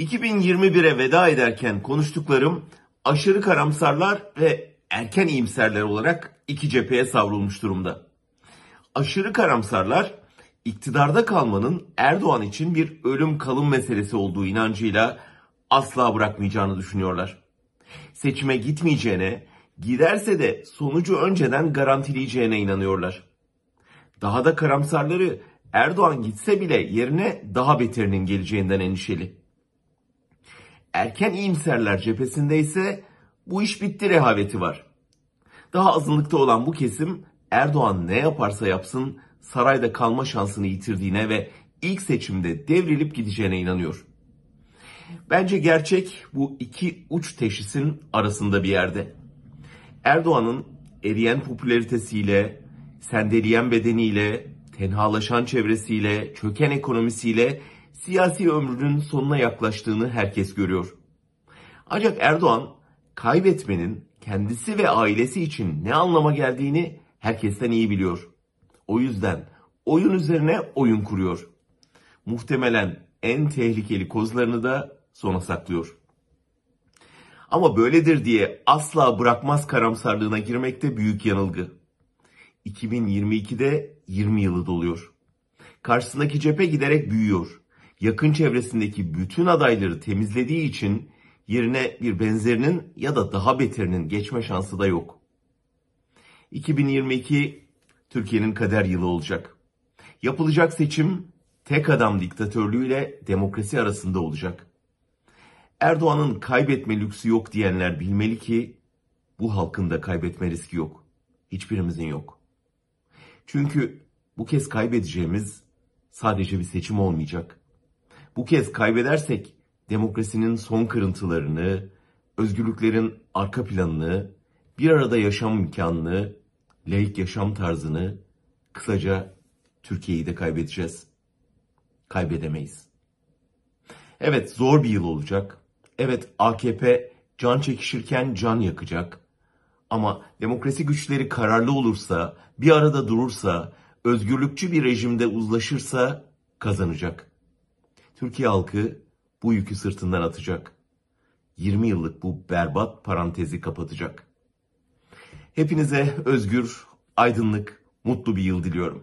2021'e veda ederken konuştuklarım aşırı karamsarlar ve erken iyimserler olarak iki cepheye savrulmuş durumda. Aşırı karamsarlar iktidarda kalmanın Erdoğan için bir ölüm kalım meselesi olduğu inancıyla asla bırakmayacağını düşünüyorlar. Seçime gitmeyeceğine, giderse de sonucu önceden garantileyeceğine inanıyorlar. Daha da karamsarları Erdoğan gitse bile yerine daha beterinin geleceğinden endişeli. Erken iyimserler cephesinde ise bu iş bitti rehaveti var. Daha azınlıkta olan bu kesim Erdoğan ne yaparsa yapsın sarayda kalma şansını yitirdiğine ve ilk seçimde devrilip gideceğine inanıyor. Bence gerçek bu iki uç teşhisin arasında bir yerde. Erdoğan'ın eriyen popülaritesiyle, sendeleyen bedeniyle, tenhalaşan çevresiyle, çöken ekonomisiyle siyasi ömrünün sonuna yaklaştığını herkes görüyor. Ancak Erdoğan kaybetmenin kendisi ve ailesi için ne anlama geldiğini herkesten iyi biliyor. O yüzden oyun üzerine oyun kuruyor. Muhtemelen en tehlikeli kozlarını da sona saklıyor. Ama böyledir diye asla bırakmaz karamsarlığına girmek de büyük yanılgı. 2022'de 20 yılı doluyor. Karşısındaki cephe giderek büyüyor. Yakın çevresindeki bütün adayları temizlediği için yerine bir benzerinin ya da daha beterinin geçme şansı da yok. 2022 Türkiye'nin kader yılı olacak. Yapılacak seçim tek adam diktatörlüğüyle demokrasi arasında olacak. Erdoğan'ın kaybetme lüksü yok diyenler bilmeli ki bu halkın da kaybetme riski yok. Hiçbirimizin yok. Çünkü bu kez kaybedeceğimiz sadece bir seçim olmayacak. Bu kez kaybedersek demokrasinin son kırıntılarını, özgürlüklerin arka planını, bir arada yaşam imkanını, laik yaşam tarzını, kısaca Türkiye'yi de kaybedeceğiz. Kaybedemeyiz. Evet zor bir yıl olacak. Evet AKP can çekişirken can yakacak. Ama demokrasi güçleri kararlı olursa, bir arada durursa, özgürlükçü bir rejimde uzlaşırsa kazanacak. Türkiye halkı bu yükü sırtından atacak. 20 yıllık bu berbat parantezi kapatacak. Hepinize özgür, aydınlık, mutlu bir yıl diliyorum.